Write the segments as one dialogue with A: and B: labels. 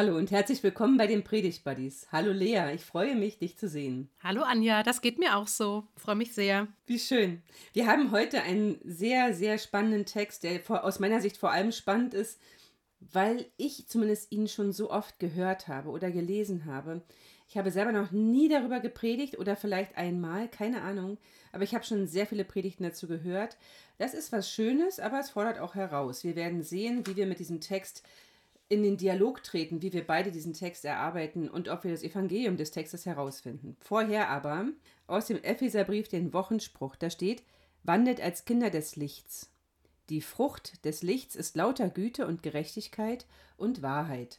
A: Hallo und herzlich willkommen bei den Predigt Buddies. Hallo Lea, ich freue mich, dich zu sehen.
B: Hallo Anja, das geht mir auch so. Freue mich sehr.
A: Wie schön. Wir haben heute einen sehr, sehr spannenden Text, der aus meiner Sicht vor allem spannend ist, weil ich zumindest ihn schon so oft gehört habe oder gelesen habe. Ich habe selber noch nie darüber gepredigt oder vielleicht einmal, keine Ahnung, aber ich habe schon sehr viele Predigten dazu gehört. Das ist was Schönes, aber es fordert auch heraus. Wir werden sehen, wie wir mit diesem Text in den Dialog treten, wie wir beide diesen Text erarbeiten und ob wir das Evangelium des Textes herausfinden. Vorher aber aus dem Epheserbrief den Wochenspruch, da steht, wandelt als Kinder des Lichts. Die Frucht des Lichts ist lauter Güte und Gerechtigkeit und Wahrheit.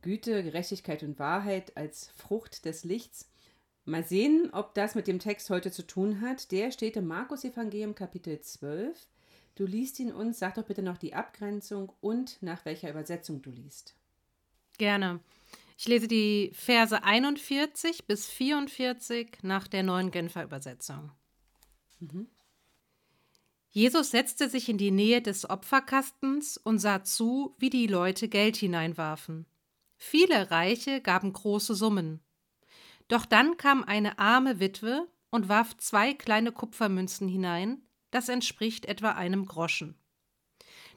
A: Güte, Gerechtigkeit und Wahrheit als Frucht des Lichts. Mal sehen, ob das mit dem Text heute zu tun hat. Der steht im Markus Evangelium Kapitel 12, Du liest ihn uns, sag doch bitte noch die Abgrenzung und nach welcher Übersetzung du liest.
B: Gerne. Ich lese die Verse 41 bis 44 nach der neuen Genfer Übersetzung. Mhm. Jesus setzte sich in die Nähe des Opferkastens und sah zu, wie die Leute Geld hineinwarfen. Viele Reiche gaben große Summen. Doch dann kam eine arme Witwe und warf zwei kleine Kupfermünzen hinein, das entspricht etwa einem Groschen.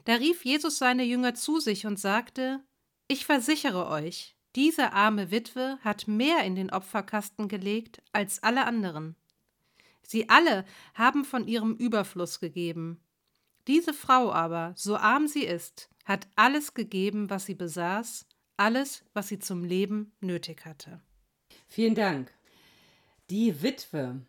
B: Da rief Jesus seine Jünger zu sich und sagte, Ich versichere euch, diese arme Witwe hat mehr in den Opferkasten gelegt als alle anderen. Sie alle haben von ihrem Überfluss gegeben. Diese Frau aber, so arm sie ist, hat alles gegeben, was sie besaß, alles, was sie zum Leben nötig hatte.
A: Vielen Dank. Die Witwe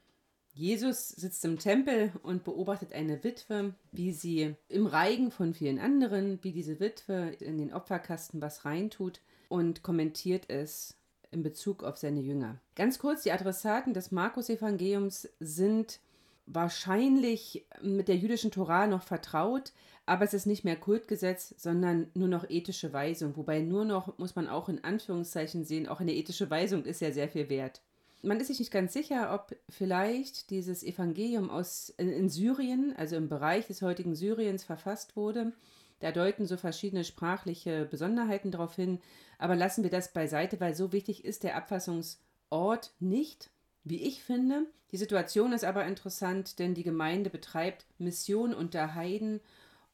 A: Jesus sitzt im Tempel und beobachtet eine Witwe, wie sie im Reigen von vielen anderen, wie diese Witwe in den Opferkasten was reintut und kommentiert es in Bezug auf seine Jünger. Ganz kurz, die Adressaten des Markus-Evangeliums sind wahrscheinlich mit der jüdischen Torah noch vertraut, aber es ist nicht mehr Kultgesetz, sondern nur noch ethische Weisung. Wobei nur noch, muss man auch in Anführungszeichen sehen, auch eine ethische Weisung ist ja sehr viel wert man ist sich nicht ganz sicher, ob vielleicht dieses Evangelium aus, in, in, Syrien, also im Bereich des heutigen Syriens, verfasst wurde. Da deuten so verschiedene sprachliche Besonderheiten darauf hin. Aber lassen wir das beiseite, weil so wichtig ist der Abfassungsort nicht, wie ich finde. Die Situation ist aber interessant, denn die Gemeinde betreibt Mission unter Heiden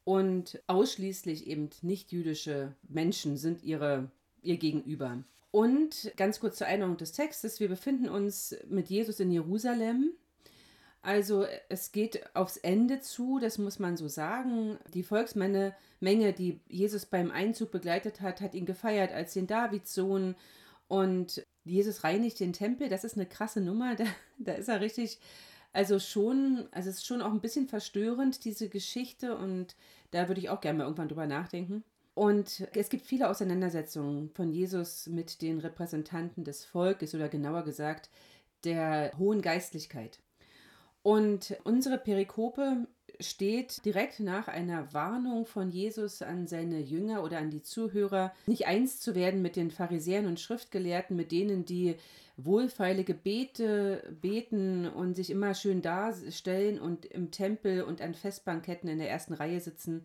A: und ausschließlich eben nicht-jüdische Menschen sind ihre, ihr Gegenüber. Und ganz kurz zur Erinnerung des Textes, wir befinden uns mit Jesus in Jerusalem. Also es geht aufs Ende zu, das muss man so sagen. Die Volksmenge, Menge, die Jesus beim Einzug begleitet hat, hat ihn gefeiert als den Davidssohn. Und Jesus reinigt den Tempel, das ist eine krasse Nummer. Da, da ist er richtig, also schon, also es ist schon auch ein bisschen verstörend, diese Geschichte. Und da würde ich auch gerne mal irgendwann drüber nachdenken. Und es gibt viele Auseinandersetzungen von Jesus mit den Repräsentanten des Volkes oder genauer gesagt der hohen Geistlichkeit. Und unsere Perikope steht direkt nach einer Warnung von Jesus an seine Jünger oder an die Zuhörer, nicht eins zu werden mit den Pharisäern und Schriftgelehrten, mit denen, die wohlfeile Gebete beten und sich immer schön darstellen und im Tempel und an Festbanketten in der ersten Reihe sitzen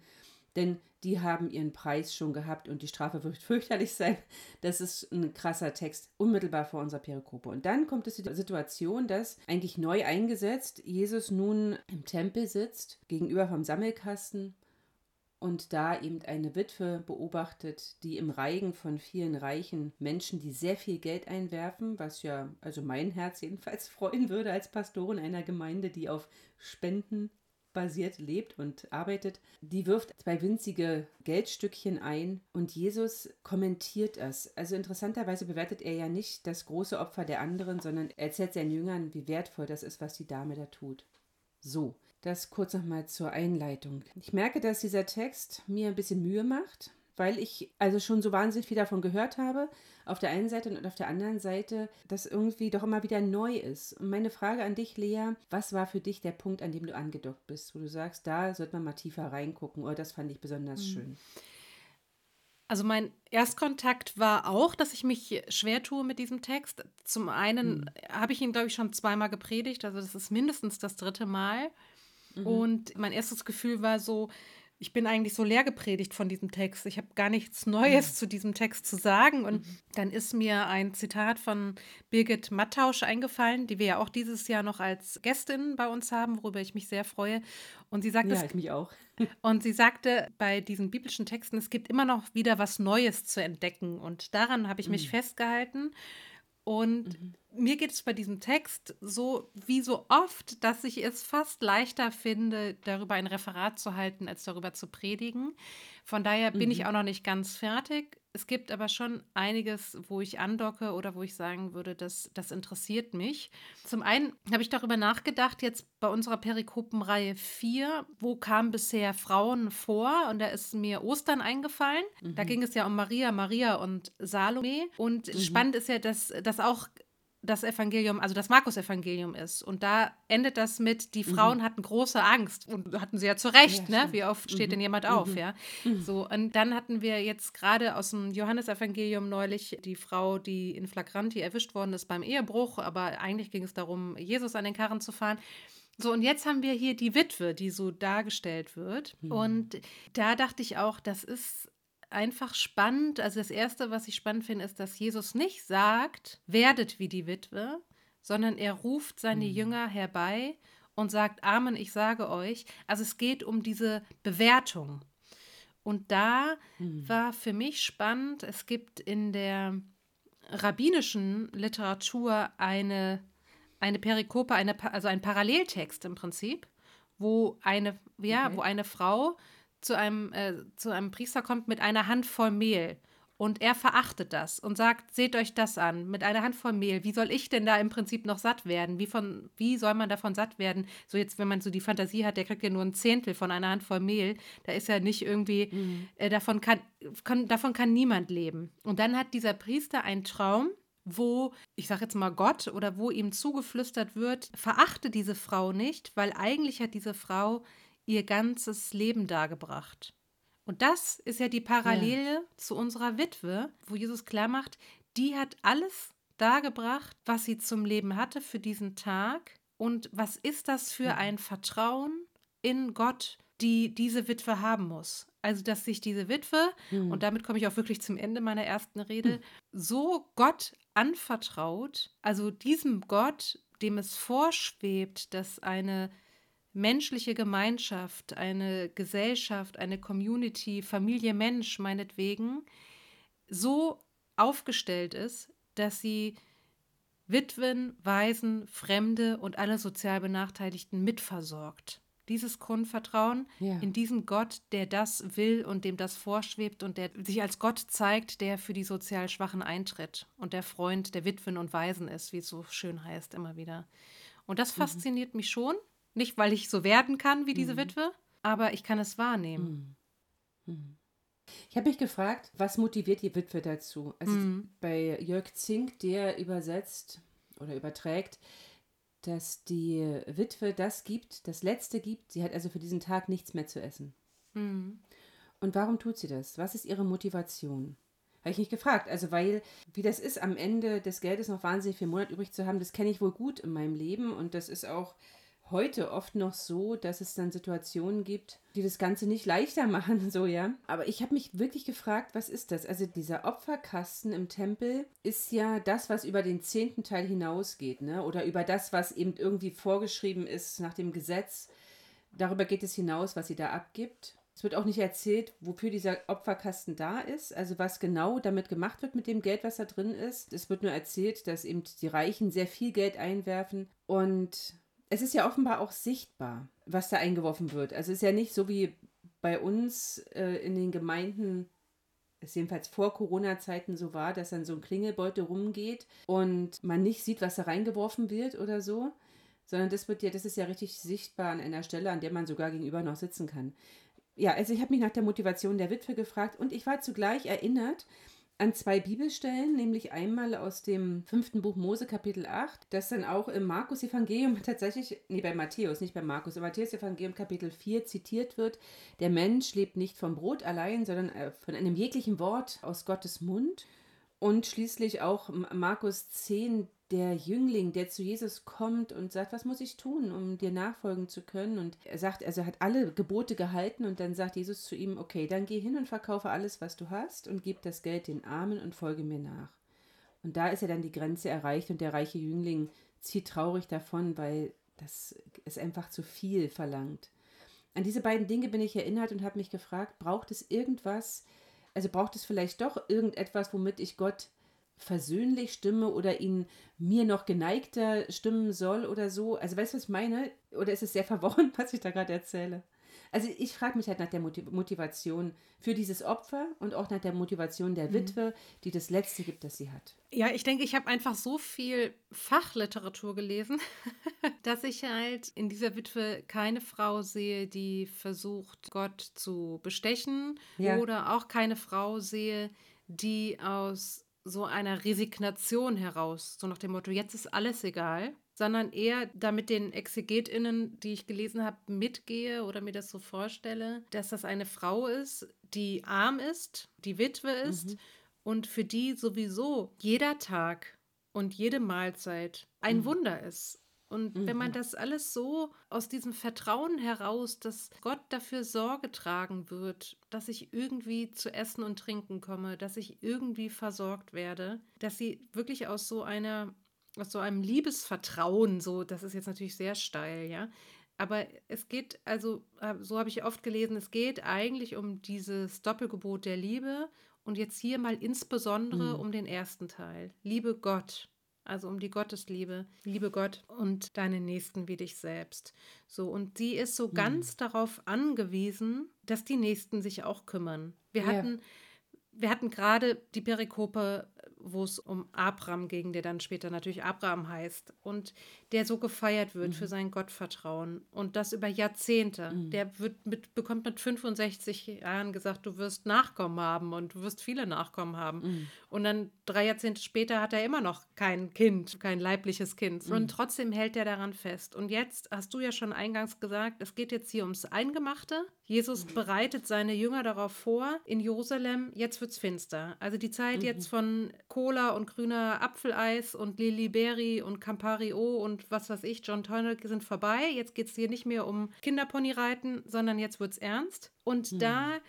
A: denn die haben ihren Preis schon gehabt und die Strafe wird fürchterlich sein. Das ist ein krasser Text, unmittelbar vor unserer Perikope. Und dann kommt es die Situation, dass eigentlich neu eingesetzt Jesus nun im Tempel sitzt, gegenüber vom Sammelkasten und da eben eine Witwe beobachtet, die im Reigen von vielen reichen Menschen, die sehr viel Geld einwerfen, was ja also mein Herz jedenfalls freuen würde als Pastorin einer Gemeinde, die auf Spenden basiert lebt und arbeitet, die wirft zwei winzige Geldstückchen ein und Jesus kommentiert es. Also interessanterweise bewertet er ja nicht das große Opfer der anderen, sondern er erzählt seinen Jüngern, wie wertvoll das ist, was die Dame da tut. So, das kurz nochmal zur Einleitung. Ich merke, dass dieser Text mir ein bisschen Mühe macht, weil ich also schon so wahnsinnig viel davon gehört habe, auf der einen Seite und auf der anderen Seite, dass irgendwie doch immer wieder neu ist. Und meine Frage an dich, Lea, was war für dich der Punkt, an dem du angedockt bist, wo du sagst, da sollte man mal tiefer reingucken oder das fand ich besonders mhm. schön?
B: Also mein Erstkontakt war auch, dass ich mich schwer tue mit diesem Text. Zum einen mhm. habe ich ihn, glaube ich, schon zweimal gepredigt, also das ist mindestens das dritte Mal. Mhm. Und mein erstes Gefühl war so, ich bin eigentlich so leer gepredigt von diesem Text. Ich habe gar nichts Neues mhm. zu diesem Text zu sagen. Und mhm. dann ist mir ein Zitat von Birgit Mattausch eingefallen, die wir ja auch dieses Jahr noch als Gästin bei uns haben, worüber ich mich sehr freue. Und sie sagte,
A: ja, ich mich auch.
B: Und sie sagte bei diesen biblischen Texten, es gibt immer noch wieder was Neues zu entdecken. Und daran habe ich mich mhm. festgehalten. Und mhm. mir geht es bei diesem Text so wie so oft, dass ich es fast leichter finde, darüber ein Referat zu halten, als darüber zu predigen. Von daher bin mhm. ich auch noch nicht ganz fertig. Es gibt aber schon einiges, wo ich andocke oder wo ich sagen würde, das, das interessiert mich. Zum einen habe ich darüber nachgedacht, jetzt bei unserer Perikopenreihe 4, wo kamen bisher Frauen vor? Und da ist mir Ostern eingefallen. Mhm. Da ging es ja um Maria, Maria und Salome. Und mhm. spannend ist ja, dass, dass auch das Evangelium, also das Markus-Evangelium ist. Und da endet das mit, die Frauen mhm. hatten große Angst und hatten sie ja zu Recht, ja, ne? Wie oft steht mhm. denn jemand auf, mhm. ja? Mhm. So, und dann hatten wir jetzt gerade aus dem Johannesevangelium neulich die Frau, die in Flagranti erwischt worden ist beim Ehebruch, aber eigentlich ging es darum, Jesus an den Karren zu fahren. So, und jetzt haben wir hier die Witwe, die so dargestellt wird. Mhm. Und da dachte ich auch, das ist einfach spannend. Also das Erste, was ich spannend finde, ist, dass Jesus nicht sagt, werdet wie die Witwe, sondern er ruft seine mhm. Jünger herbei und sagt, Amen, ich sage euch. Also es geht um diese Bewertung. Und da mhm. war für mich spannend, es gibt in der rabbinischen Literatur eine, eine Perikope, eine, also ein Paralleltext im Prinzip, wo eine, ja, okay. wo eine Frau zu einem, äh, zu einem Priester kommt mit einer Handvoll Mehl. Und er verachtet das und sagt, seht euch das an, mit einer Handvoll Mehl. Wie soll ich denn da im Prinzip noch satt werden? Wie, von, wie soll man davon satt werden? So jetzt, wenn man so die Fantasie hat, der kriegt ja nur ein Zehntel von einer Handvoll Mehl. Da ist ja nicht irgendwie, mhm. äh, davon, kann, kann, davon kann niemand leben. Und dann hat dieser Priester einen Traum, wo, ich sage jetzt mal Gott, oder wo ihm zugeflüstert wird, verachte diese Frau nicht, weil eigentlich hat diese Frau ihr ganzes Leben dargebracht. Und das ist ja die Parallele ja. zu unserer Witwe, wo Jesus klar macht, die hat alles dargebracht, was sie zum Leben hatte für diesen Tag. Und was ist das für ein Vertrauen in Gott, die diese Witwe haben muss? Also, dass sich diese Witwe, mhm. und damit komme ich auch wirklich zum Ende meiner ersten Rede, mhm. so Gott anvertraut, also diesem Gott, dem es vorschwebt, dass eine menschliche Gemeinschaft, eine Gesellschaft, eine Community, Familie Mensch meinetwegen, so aufgestellt ist, dass sie Witwen, Waisen, Fremde und alle sozial Benachteiligten mitversorgt. Dieses Grundvertrauen ja. in diesen Gott, der das will und dem das vorschwebt und der sich als Gott zeigt, der für die sozial Schwachen eintritt und der Freund der Witwen und Waisen ist, wie es so schön heißt immer wieder. Und das mhm. fasziniert mhm. mich schon nicht, weil ich so werden kann wie diese mhm. Witwe, aber ich kann es wahrnehmen.
A: Mhm. mhm. Ich habe mich gefragt, was motiviert die Witwe dazu? Also mhm. bei Jörg Zink, der übersetzt oder überträgt, dass die Witwe das gibt, das Letzte gibt. Sie hat also für diesen Tag nichts mehr zu essen. Mhm. Und warum tut sie das? Was ist ihre Motivation? Habe ich mich gefragt. Also, weil, wie das ist, am Ende des Geldes noch wahnsinnig viel Monat übrig zu haben, das kenne ich wohl gut in meinem Leben. Und das ist auch heute oft noch so, dass es dann Situationen gibt, die das Ganze nicht leichter machen, so ja. Aber ich habe mich wirklich gefragt, was ist das? Also dieser Opferkasten im Tempel ist ja das, was über den zehnten Teil hinausgeht, ne? Oder über das, was eben irgendwie vorgeschrieben ist nach dem Gesetz. Darüber geht es hinaus, was sie da abgibt. Es wird auch nicht erzählt, wofür dieser Opferkasten da ist, also was genau damit gemacht wird mit dem Geld, was da drin ist. Es wird nur erzählt, dass eben die Reichen sehr viel Geld einwerfen und es ist ja offenbar auch sichtbar, was da eingeworfen wird. Also es ist ja nicht so wie bei uns äh, in den Gemeinden, es jedenfalls vor Corona-Zeiten so war, dass dann so ein Klingelbeutel rumgeht und man nicht sieht, was da reingeworfen wird oder so, sondern das wird ja, das ist ja richtig sichtbar an einer Stelle, an der man sogar gegenüber noch sitzen kann. Ja, also ich habe mich nach der Motivation der Witwe gefragt und ich war zugleich erinnert an zwei Bibelstellen, nämlich einmal aus dem fünften Buch Mose Kapitel 8, das dann auch im Markus Evangelium tatsächlich, nee, bei Matthäus, nicht bei Markus, im Matthäus Evangelium Kapitel 4 zitiert wird, der Mensch lebt nicht vom Brot allein, sondern äh, von einem jeglichen Wort aus Gottes Mund. Und schließlich auch Markus 10, der Jüngling, der zu Jesus kommt und sagt, was muss ich tun, um dir nachfolgen zu können? Und er sagt, also er hat alle Gebote gehalten und dann sagt Jesus zu ihm, okay, dann geh hin und verkaufe alles, was du hast und gib das Geld den Armen und folge mir nach. Und da ist ja dann die Grenze erreicht und der reiche Jüngling zieht traurig davon, weil das ist einfach zu viel verlangt. An diese beiden Dinge bin ich erinnert und habe mich gefragt, braucht es irgendwas, also braucht es vielleicht doch irgendetwas, womit ich Gott versöhnlich stimme oder ihn mir noch geneigter stimmen soll oder so. Also weißt du, was ich meine? Oder ist es sehr verworren, was ich da gerade erzähle? Also ich frage mich halt nach der Motivation für dieses Opfer und auch nach der Motivation der mhm. Witwe, die das Letzte gibt, das sie hat.
B: Ja, ich denke, ich habe einfach so viel Fachliteratur gelesen, dass ich halt in dieser Witwe keine Frau sehe, die versucht, Gott zu bestechen ja. oder auch keine Frau sehe, die aus so einer Resignation heraus, so nach dem Motto, jetzt ist alles egal, sondern eher damit den ExegetInnen, die ich gelesen habe, mitgehe oder mir das so vorstelle, dass das eine Frau ist, die arm ist, die Witwe ist mhm. und für die sowieso jeder Tag und jede Mahlzeit ein mhm. Wunder ist. Und mhm. wenn man mhm. das alles so aus diesem Vertrauen heraus, dass Gott dafür Sorge tragen wird, dass ich irgendwie zu essen und trinken komme, dass ich irgendwie versorgt werde, dass sie wirklich aus so einer, aus so einem Liebesvertrauen, so, das ist jetzt natürlich sehr steil, ja. Aber es geht, also, so habe ich oft gelesen, es geht eigentlich um dieses Doppelgebot der Liebe und jetzt hier mal insbesondere mhm. um den ersten Teil. Liebe Gott also um die Gottesliebe, liebe Gott und deine Nächsten wie dich selbst. So, und sie ist so mhm. ganz darauf angewiesen, dass die Nächsten sich auch kümmern. Wir ja. hatten, wir hatten gerade die Perikope wo es um Abraham ging, der dann später natürlich Abraham heißt und der so gefeiert wird mhm. für sein Gottvertrauen und das über Jahrzehnte. Mhm. Der wird mit, bekommt mit 65 Jahren gesagt, du wirst Nachkommen haben und du wirst viele Nachkommen haben. Mhm. Und dann drei Jahrzehnte später hat er immer noch kein Kind, kein leibliches Kind. Und mhm. trotzdem hält er daran fest. Und jetzt hast du ja schon eingangs gesagt, es geht jetzt hier ums Eingemachte. Jesus mhm. bereitet seine Jünger darauf vor, in Jerusalem, jetzt wird es finster. Also die Zeit mhm. jetzt von Cola und grüner Apfeleis und Liliberry und Campari O und was weiß ich, John Tonic sind vorbei. Jetzt geht es hier nicht mehr um Kinderponyreiten, sondern jetzt wird es ernst. Und da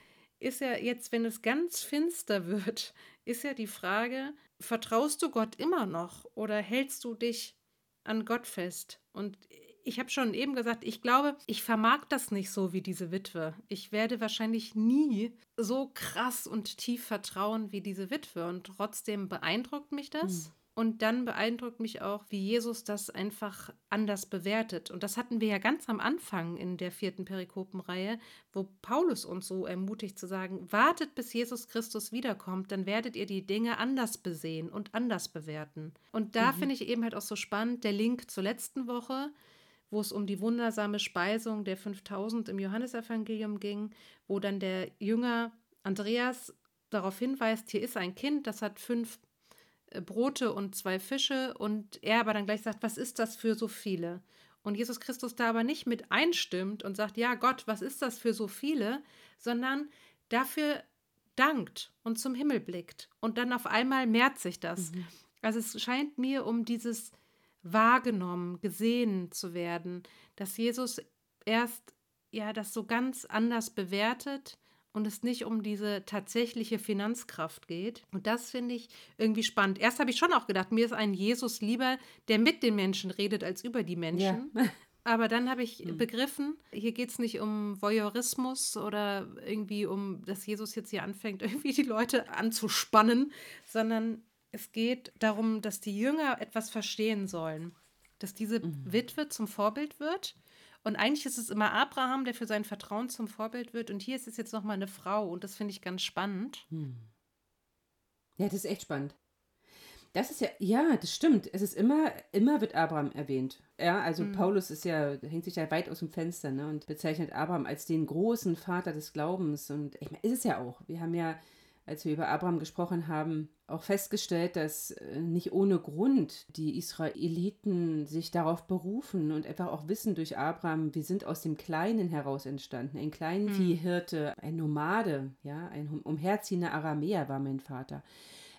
B: ist ja jetzt, wenn es ganz finster wird, ist ja die Frage, vertraust du Gott immer noch oder hältst du dich an Gott fest? Und ich habe schon eben gesagt, ich glaube, ich vermag das nicht so wie diese Witwe. Ich werde wahrscheinlich nie so krass und tief vertrauen wie diese Witwe. Und trotzdem beeindruckt mich das. Mhm. Und dann beeindruckt mich auch, wie Jesus das einfach anders bewertet. Und das hatten wir ja ganz am Anfang in der vierten Perikopenreihe, wo Paulus uns so ermutigt zu sagen, wartet bis Jesus Christus wiederkommt, dann werdet ihr die Dinge anders besehen und anders bewerten. Und da mhm. finde ich eben halt auch so spannend der Link zur letzten Woche, wo es um die wundersame Speisung der 5000 im Johannesevangelium ging, wo dann der Jünger Andreas darauf hinweist, hier ist ein Kind, das hat fünf Brote und zwei Fische und er aber dann gleich sagt, was ist das für so viele? Und Jesus Christus da aber nicht mit einstimmt und sagt, ja Gott, was ist das für so viele, sondern dafür dankt und zum Himmel blickt. Und dann auf einmal mehrt sich das. Mhm. Also es scheint mir um dieses wahrgenommen, gesehen zu werden, dass Jesus erst ja das so ganz anders bewertet und es nicht um diese tatsächliche Finanzkraft geht. Und das finde ich irgendwie spannend. Erst habe ich schon auch gedacht, mir ist ein Jesus lieber, der mit den Menschen redet, als über die Menschen. Ja. Aber dann habe ich mhm. begriffen, hier geht es nicht um Voyeurismus oder irgendwie um, dass Jesus jetzt hier anfängt, irgendwie die Leute anzuspannen, sondern es geht darum, dass die Jünger etwas verstehen sollen. Dass diese mhm. Witwe zum Vorbild wird. Und eigentlich ist es immer Abraham, der für sein Vertrauen zum Vorbild wird. Und hier ist es jetzt nochmal eine Frau. Und das finde ich ganz spannend. Mhm.
A: Ja, das ist echt spannend. Das ist ja, ja, das stimmt. Es ist immer, immer wird Abraham erwähnt. Ja, also mhm. Paulus ist ja, hängt sich ja weit aus dem Fenster ne, und bezeichnet Abraham als den großen Vater des Glaubens. Und ich meine, ist es ja auch. Wir haben ja als wir über Abraham gesprochen haben, auch festgestellt, dass äh, nicht ohne Grund die Israeliten sich darauf berufen und einfach auch wissen durch Abraham, wir sind aus dem Kleinen heraus entstanden. Ein Kleinviehhirte, ein Nomade, ja, ein umherziehender Aramäer war mein Vater.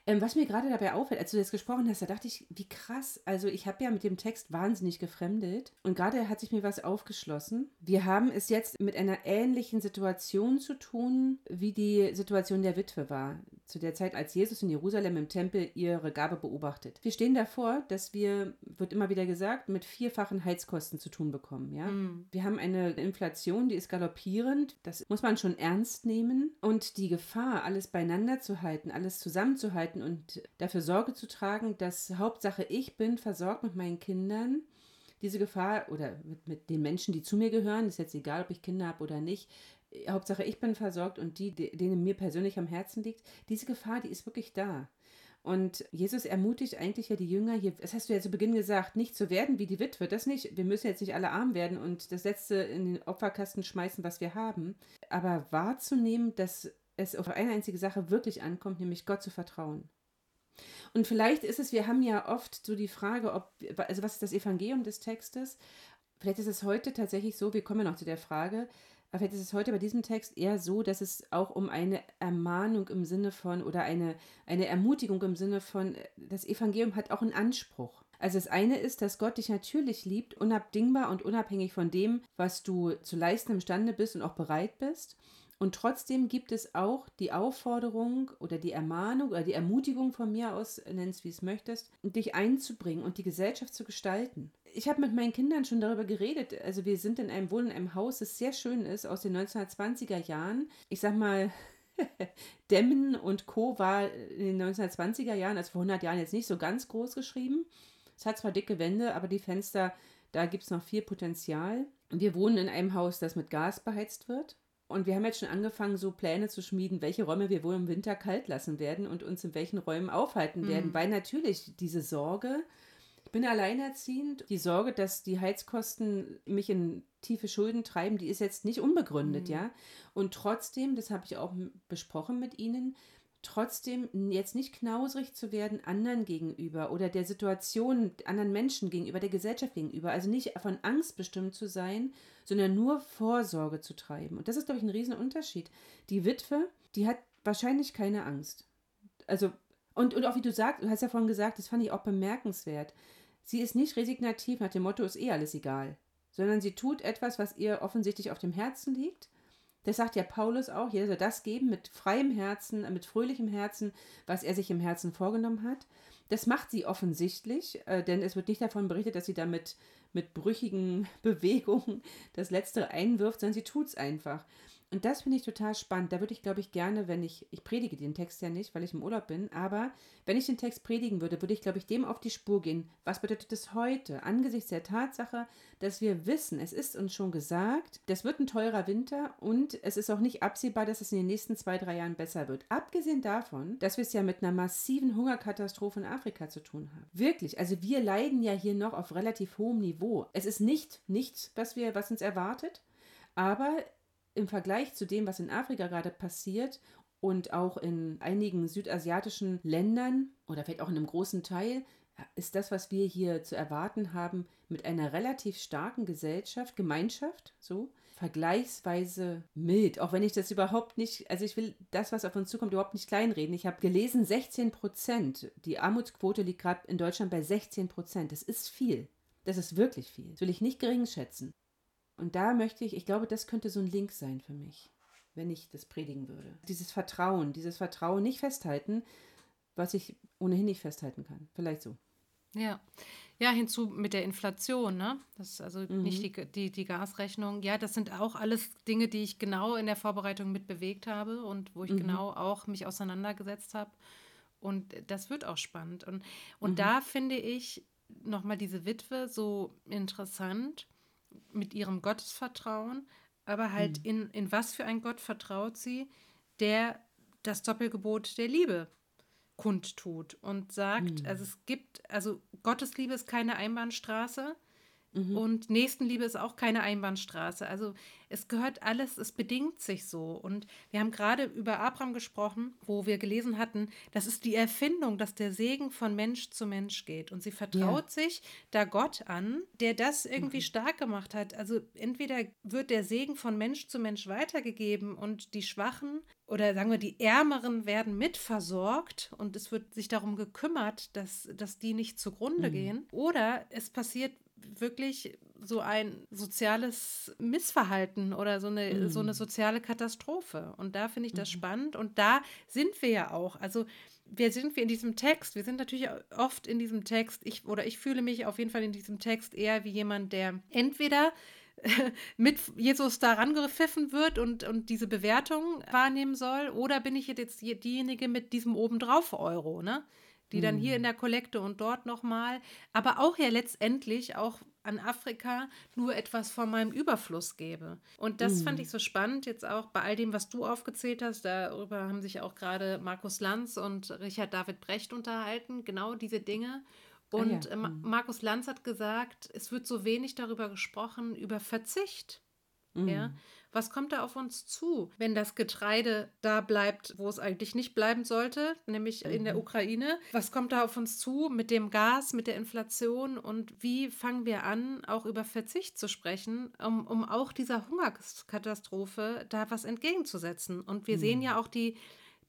A: Ähm, was mir gerade dabei auffällt, als du das gesprochen hast, da dachte ich, wie krass. Also ich habe ja mit dem Text wahnsinnig gefremdet und gerade hat sich mir was aufgeschlossen. Wir haben es jetzt mit einer ähnlichen Situation zu tun, wie die Situation der Witwe war, zu der Zeit, als Jesus in Jerusalem im Tempel ihre Gabe beobachtet. Wir stehen davor, dass wir, wird immer wieder gesagt, mit vierfachen Heizkosten zu tun bekommen. Ja? Mm. Wir haben eine Inflation, die ist galoppierend. Das muss man schon ernst nehmen. Und die Gefahr, alles beieinander zu halten, alles zusammenzuhalten, arbeiten und dafür Sorge zu tragen, dass Hauptsache ich bin versorgt mit meinen Kindern. Diese Gefahr oder mit, mit den Menschen, die zu mir gehören, ist jetzt egal, ob ich Kinder habe oder nicht. Hauptsache ich bin versorgt und die, denen mir persönlich am Herzen liegt, diese Gefahr, die ist wirklich da. Und Jesus ermutigt eigentlich ja die Jünger hier, das hast du ja zu Beginn gesagt, nicht zu werden wie die Witwe, das nicht. Wir müssen jetzt nicht alle arm werden und das Letzte in den Opferkasten schmeißen, was wir haben. Aber wahrzunehmen, dass es auf eine einzige Sache wirklich ankommt, nämlich Gott zu vertrauen. Und vielleicht ist es, wir haben ja oft so die Frage, ob, also was ist das Evangelium des Textes? Vielleicht ist es heute tatsächlich so, wir kommen noch zu der Frage, aber vielleicht ist es heute bei diesem Text eher so, dass es auch um eine Ermahnung im Sinne von oder eine, eine Ermutigung im Sinne von, das Evangelium hat auch einen Anspruch. Also das eine ist, dass Gott dich natürlich liebt, unabdingbar und unabhängig von dem, was du zu leisten imstande bist und auch bereit bist. Und trotzdem gibt es auch die Aufforderung oder die Ermahnung oder die Ermutigung von mir aus, nennst wie es möchtest, dich einzubringen und die Gesellschaft zu gestalten. Ich habe mit meinen Kindern schon darüber geredet. Also wir sind in einem Wohnen in einem Haus, das sehr schön ist, aus den 1920er Jahren. Ich sag mal, Dämmen und Co. war in den 1920er Jahren, also vor 100 Jahren jetzt nicht so ganz groß geschrieben. Es hat zwar dicke Wände, aber die Fenster, da gibt es noch viel Potenzial. Wir wohnen in einem Haus, das mit Gas beheizt wird. Und wir haben jetzt schon angefangen, so Pläne zu schmieden, welche Räume wir wohl im Winter kalt lassen werden und uns in welchen Räumen aufhalten mhm. werden. Weil natürlich diese Sorge, ich bin alleinerziehend, die Sorge, dass die Heizkosten mich in tiefe Schulden treiben, die ist jetzt nicht unbegründet, mhm. ja. Und trotzdem, das habe ich auch besprochen mit Ihnen, trotzdem jetzt nicht knausrig zu werden anderen gegenüber oder der Situation anderen Menschen gegenüber, der Gesellschaft gegenüber. Also nicht von Angst bestimmt zu sein, sondern nur Vorsorge zu treiben. Und das ist, glaube ich, ein Riesenunterschied. Die Witwe, die hat wahrscheinlich keine Angst. Also, und, und auch wie du sagst, du hast ja vorhin gesagt, das fand ich auch bemerkenswert. Sie ist nicht resignativ nach dem Motto, ist eh alles egal, sondern sie tut etwas, was ihr offensichtlich auf dem Herzen liegt das sagt ja Paulus auch, jeder soll das geben mit freiem Herzen, mit fröhlichem Herzen, was er sich im Herzen vorgenommen hat. Das macht sie offensichtlich, äh, denn es wird nicht davon berichtet, dass sie damit mit brüchigen Bewegungen das Letzte einwirft, sondern sie tut es einfach. Und das finde ich total spannend. Da würde ich, glaube ich, gerne, wenn ich, ich predige den Text ja nicht, weil ich im Urlaub bin, aber wenn ich den Text predigen würde, würde ich, glaube ich, dem auf die Spur gehen. Was bedeutet das heute? Angesichts der Tatsache, dass wir wissen, es ist uns schon gesagt, das wird ein teurer Winter und es ist auch nicht absehbar, dass es in den nächsten zwei, drei Jahren besser wird. Abgesehen davon, dass wir es ja mit einer massiven Hungerkatastrophe in Afrika zu tun haben. Wirklich. Also wir leiden ja hier noch auf relativ hohem Niveau. Es ist nicht nichts, was wir, was uns erwartet. Aber im Vergleich zu dem, was in Afrika gerade passiert und auch in einigen südasiatischen Ländern oder vielleicht auch in einem großen Teil, ist das, was wir hier zu erwarten haben, mit einer relativ starken Gesellschaft, Gemeinschaft, so, vergleichsweise mild. Auch wenn ich das überhaupt nicht, also ich will das, was auf uns zukommt, überhaupt nicht kleinreden. Ich habe gelesen, 16 Prozent. Die Armutsquote liegt gerade in Deutschland bei 16 Prozent. Das ist viel. Das ist wirklich viel. Das will ich nicht gering schätzen. Und da möchte ich, ich glaube, das könnte so ein Link sein für mich, wenn ich das predigen würde. Dieses Vertrauen, dieses Vertrauen nicht festhalten, was ich ohnehin nicht festhalten kann. Vielleicht so.
B: Ja. Ja, hinzu mit der Inflation, ne? Das ist also mhm. nicht die, die, die Gasrechnung. Ja, das sind auch alles Dinge, die ich genau in der Vorbereitung mit bewegt habe und wo ich mhm. genau auch mich auseinandergesetzt habe. Und das wird auch spannend. Und, und mhm. da finde ich nochmal diese Witwe so interessant, mit ihrem Gottesvertrauen, aber halt mhm. in, in was für ein Gott vertraut sie, der das Doppelgebot der Liebe kundtut und sagt, mhm. also es gibt, also Gottes Liebe ist keine Einbahnstraße, Mhm. Und Nächstenliebe ist auch keine Einbahnstraße. Also es gehört alles, es bedingt sich so. Und wir haben gerade über Abraham gesprochen, wo wir gelesen hatten, das ist die Erfindung, dass der Segen von Mensch zu Mensch geht. Und sie vertraut ja. sich da Gott an, der das irgendwie mhm. stark gemacht hat. Also entweder wird der Segen von Mensch zu Mensch weitergegeben und die Schwachen oder sagen wir, die Ärmeren werden mitversorgt und es wird sich darum gekümmert, dass, dass die nicht zugrunde mhm. gehen. Oder es passiert wirklich so ein soziales Missverhalten oder so eine, mhm. so eine soziale Katastrophe. Und da finde ich das mhm. spannend. Und da sind wir ja auch. Also wir sind wir in diesem Text, wir sind natürlich oft in diesem Text, ich oder ich fühle mich auf jeden Fall in diesem Text eher wie jemand, der entweder mit Jesus da rangepfiffen wird und, und diese Bewertung wahrnehmen soll, oder bin ich jetzt diejenige mit diesem obendrauf Euro, ne? Die dann hier in mhm. der Kollekte und dort nochmal, aber auch ja letztendlich auch an Afrika nur etwas von meinem Überfluss gebe. Und das mhm. fand ich so spannend, jetzt auch bei all dem, was du aufgezählt hast. Darüber haben sich auch gerade Markus Lanz und Richard David Brecht unterhalten, genau diese Dinge. Und ah, ja. mhm. Markus Lanz hat gesagt, es wird so wenig darüber gesprochen, über Verzicht. Mhm. Ja, was kommt da auf uns zu, wenn das Getreide da bleibt, wo es eigentlich nicht bleiben sollte, nämlich mhm. in der mhm. Ukraine? Was kommt da auf uns zu mit dem Gas, mit der Inflation und wie fangen wir an, auch über Verzicht zu sprechen, um, um auch dieser Hungerkatastrophe da was entgegenzusetzen? Und wir mhm. sehen ja auch die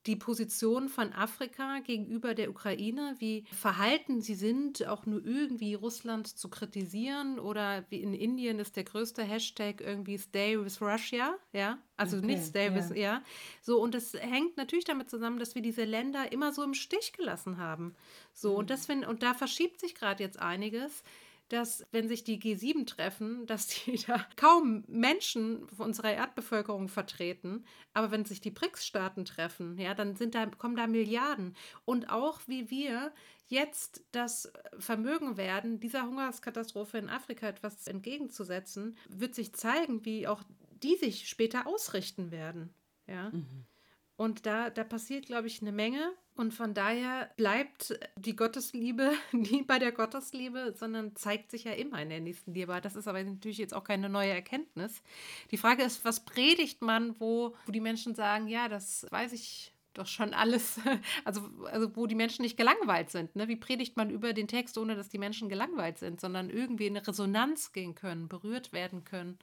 B: die Position von Afrika gegenüber der Ukraine, wie verhalten sie sind, auch nur irgendwie Russland zu kritisieren oder wie in Indien ist der größte Hashtag irgendwie Stay with Russia, ja, also okay, nicht Stay with, ja. ja. So, und das hängt natürlich damit zusammen, dass wir diese Länder immer so im Stich gelassen haben. So, mhm. und das, wenn, und da verschiebt sich gerade jetzt einiges dass wenn sich die G7 treffen, dass die da kaum Menschen unserer Erdbevölkerung vertreten, aber wenn sich die BRICS-Staaten treffen, ja, dann sind da, kommen da Milliarden. Und auch wie wir jetzt das Vermögen werden, dieser Hungerskatastrophe in Afrika etwas entgegenzusetzen, wird sich zeigen, wie auch die sich später ausrichten werden. Ja. Mhm. Und da, da passiert, glaube ich, eine Menge. Und von daher bleibt die Gottesliebe nie bei der Gottesliebe, sondern zeigt sich ja immer in der nächsten Liebe. Das ist aber natürlich jetzt auch keine neue Erkenntnis. Die Frage ist, was predigt man, wo, wo die Menschen sagen, ja, das weiß ich doch schon alles, also, also wo die Menschen nicht gelangweilt sind. Ne? Wie predigt man über den Text, ohne dass die Menschen gelangweilt sind, sondern irgendwie in eine Resonanz gehen können, berührt werden können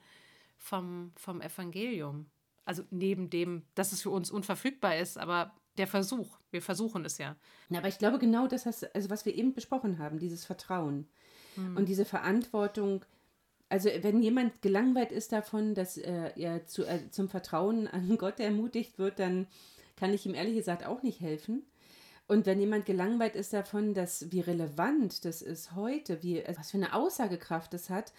B: vom, vom Evangelium. Also neben dem, dass es für uns unverfügbar ist, aber der Versuch. Wir versuchen es ja.
A: ja aber ich glaube genau das, heißt, also was wir eben besprochen haben, dieses Vertrauen hm. und diese Verantwortung. Also wenn jemand gelangweilt ist davon, dass äh, er zu, äh, zum Vertrauen an Gott ermutigt wird, dann kann ich ihm ehrlich gesagt auch nicht helfen. Und wenn jemand gelangweilt ist davon, dass wie relevant das ist heute, wie, was für eine Aussagekraft das hat,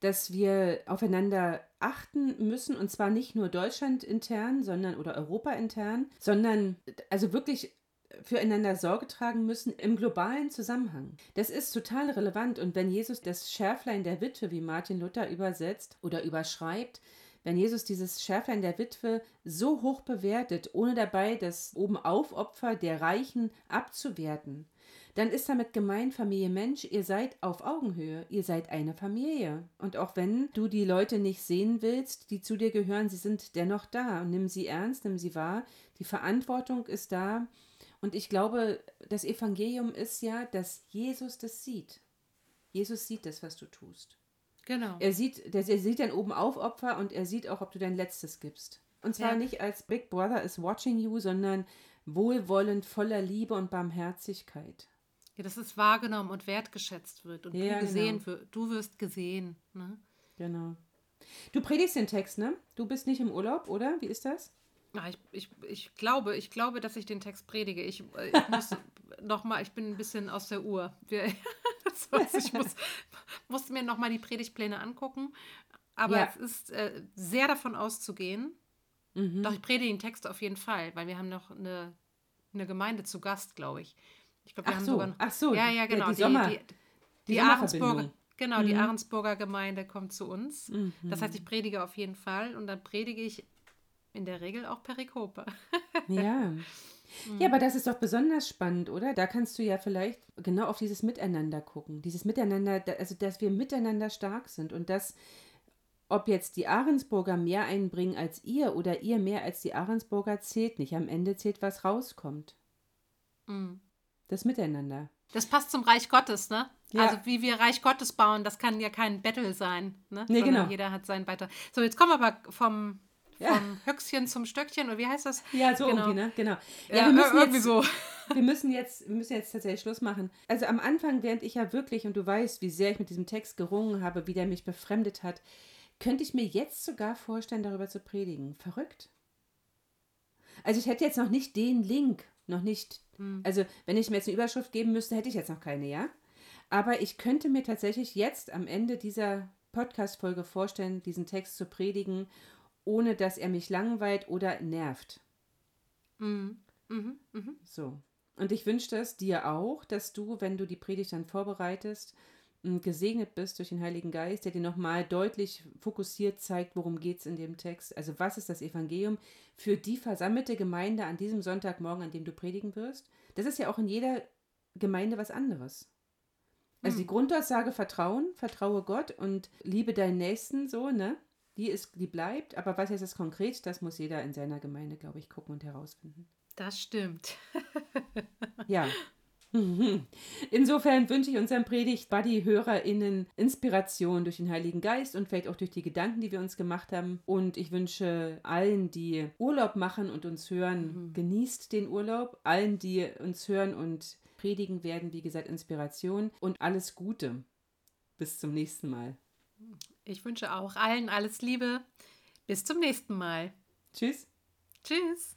A: dass wir aufeinander achten müssen und zwar nicht nur Deutschland intern, sondern oder Europa intern, sondern also wirklich füreinander Sorge tragen müssen im globalen Zusammenhang. Das ist total relevant und wenn Jesus das Schärflein der Witwe, wie Martin Luther übersetzt oder überschreibt, wenn Jesus dieses Schärflein der Witwe so hoch bewertet, ohne dabei das Obenaufopfer der Reichen abzuwerten, dann ist damit gemeint, Familie Mensch, ihr seid auf Augenhöhe, ihr seid eine Familie. Und auch wenn du die Leute nicht sehen willst, die zu dir gehören, sie sind dennoch da. Und nimm sie ernst, nimm sie wahr. Die Verantwortung ist da. Und ich glaube, das Evangelium ist ja, dass Jesus das sieht. Jesus sieht das, was du tust.
B: Genau.
A: Er sieht, er sieht dein oben auf Opfer und er sieht auch, ob du dein Letztes gibst. Und zwar ja. nicht als Big Brother is watching you, sondern wohlwollend, voller Liebe und Barmherzigkeit.
B: Ja, dass es wahrgenommen und wertgeschätzt wird und ja, du gesehen genau. wird. Du wirst gesehen. Ne?
A: Genau. Du predigst den Text, ne? Du bist nicht im Urlaub, oder? Wie ist das?
B: Ja, ich, ich, ich glaube, ich glaube, dass ich den Text predige. Ich, ich muss noch mal, ich bin ein bisschen aus der Uhr. ich muss, musste mir noch mal die Predigtpläne angucken. Aber ja. es ist äh, sehr davon auszugehen. Mhm. Doch ich predige den Text auf jeden Fall, weil wir haben noch eine, eine Gemeinde zu Gast, glaube ich. Ich glaube, wir
A: ach
B: haben
A: so,
B: sogar.
A: Ach so,
B: ja, ja, genau.
A: Die, die, Sommer,
B: die, die, die Ahrensburger, genau, mhm. die Ahrensburger Gemeinde kommt zu uns. Mhm. Das heißt, ich predige auf jeden Fall und dann predige ich in der Regel auch Perikope.
A: ja. Ja, aber das ist doch besonders spannend, oder? Da kannst du ja vielleicht genau auf dieses Miteinander gucken. Dieses Miteinander, also dass wir miteinander stark sind und dass, ob jetzt die Ahrensburger mehr einbringen als ihr oder ihr mehr als die Ahrensburger, zählt nicht. Am Ende zählt, was rauskommt. Mhm. Das Miteinander.
B: Das passt zum Reich Gottes, ne? Ja. Also wie wir Reich Gottes bauen, das kann ja kein Battle sein, ne?
A: Nee, genau.
B: Jeder hat seinen Beitrag. So, jetzt kommen wir aber vom, ja. vom Höchstchen zum Stöckchen, oder wie heißt das?
A: Ja, so genau. irgendwie, ne? Genau.
B: Ja, ja wir müssen irgendwie jetzt, so.
A: Wir müssen, jetzt, wir müssen jetzt tatsächlich Schluss machen. Also am Anfang, während ich ja wirklich, und du weißt, wie sehr ich mit diesem Text gerungen habe, wie der mich befremdet hat, könnte ich mir jetzt sogar vorstellen, darüber zu predigen. Verrückt. Also ich hätte jetzt noch nicht den Link, noch nicht, hm. also wenn ich mir jetzt eine Überschrift geben müsste, hätte ich jetzt noch keine, ja? Aber ich könnte mir tatsächlich jetzt am Ende dieser Podcast-Folge vorstellen, diesen Text zu predigen, ohne dass er mich langweilt oder nervt.
B: Mhm. Mhm. Mhm.
A: So. Und ich wünsche das dir auch, dass du, wenn du die Predigt dann vorbereitest, gesegnet bist durch den Heiligen Geist, der dir nochmal deutlich fokussiert zeigt, worum geht es in dem Text. Also was ist das Evangelium für die versammelte Gemeinde an diesem Sonntagmorgen, an dem du predigen wirst. Das ist ja auch in jeder Gemeinde was anderes. Also die hm. Grundaussage Vertrauen, vertraue Gott und liebe deinen Nächsten so, ne? Die ist, die bleibt, aber was ist das konkret, das muss jeder in seiner Gemeinde, glaube ich, gucken und herausfinden.
B: Das stimmt.
A: ja. Insofern wünsche ich unseren Predigt-Buddy-HörerInnen Inspiration durch den Heiligen Geist und vielleicht auch durch die Gedanken, die wir uns gemacht haben. Und ich wünsche allen, die Urlaub machen und uns hören, mhm. genießt den Urlaub. Allen, die uns hören und predigen werden, wie gesagt, Inspiration und alles Gute. Bis zum nächsten Mal.
B: Ich wünsche auch allen alles Liebe. Bis zum nächsten Mal.
A: Tschüss.
B: Tschüss.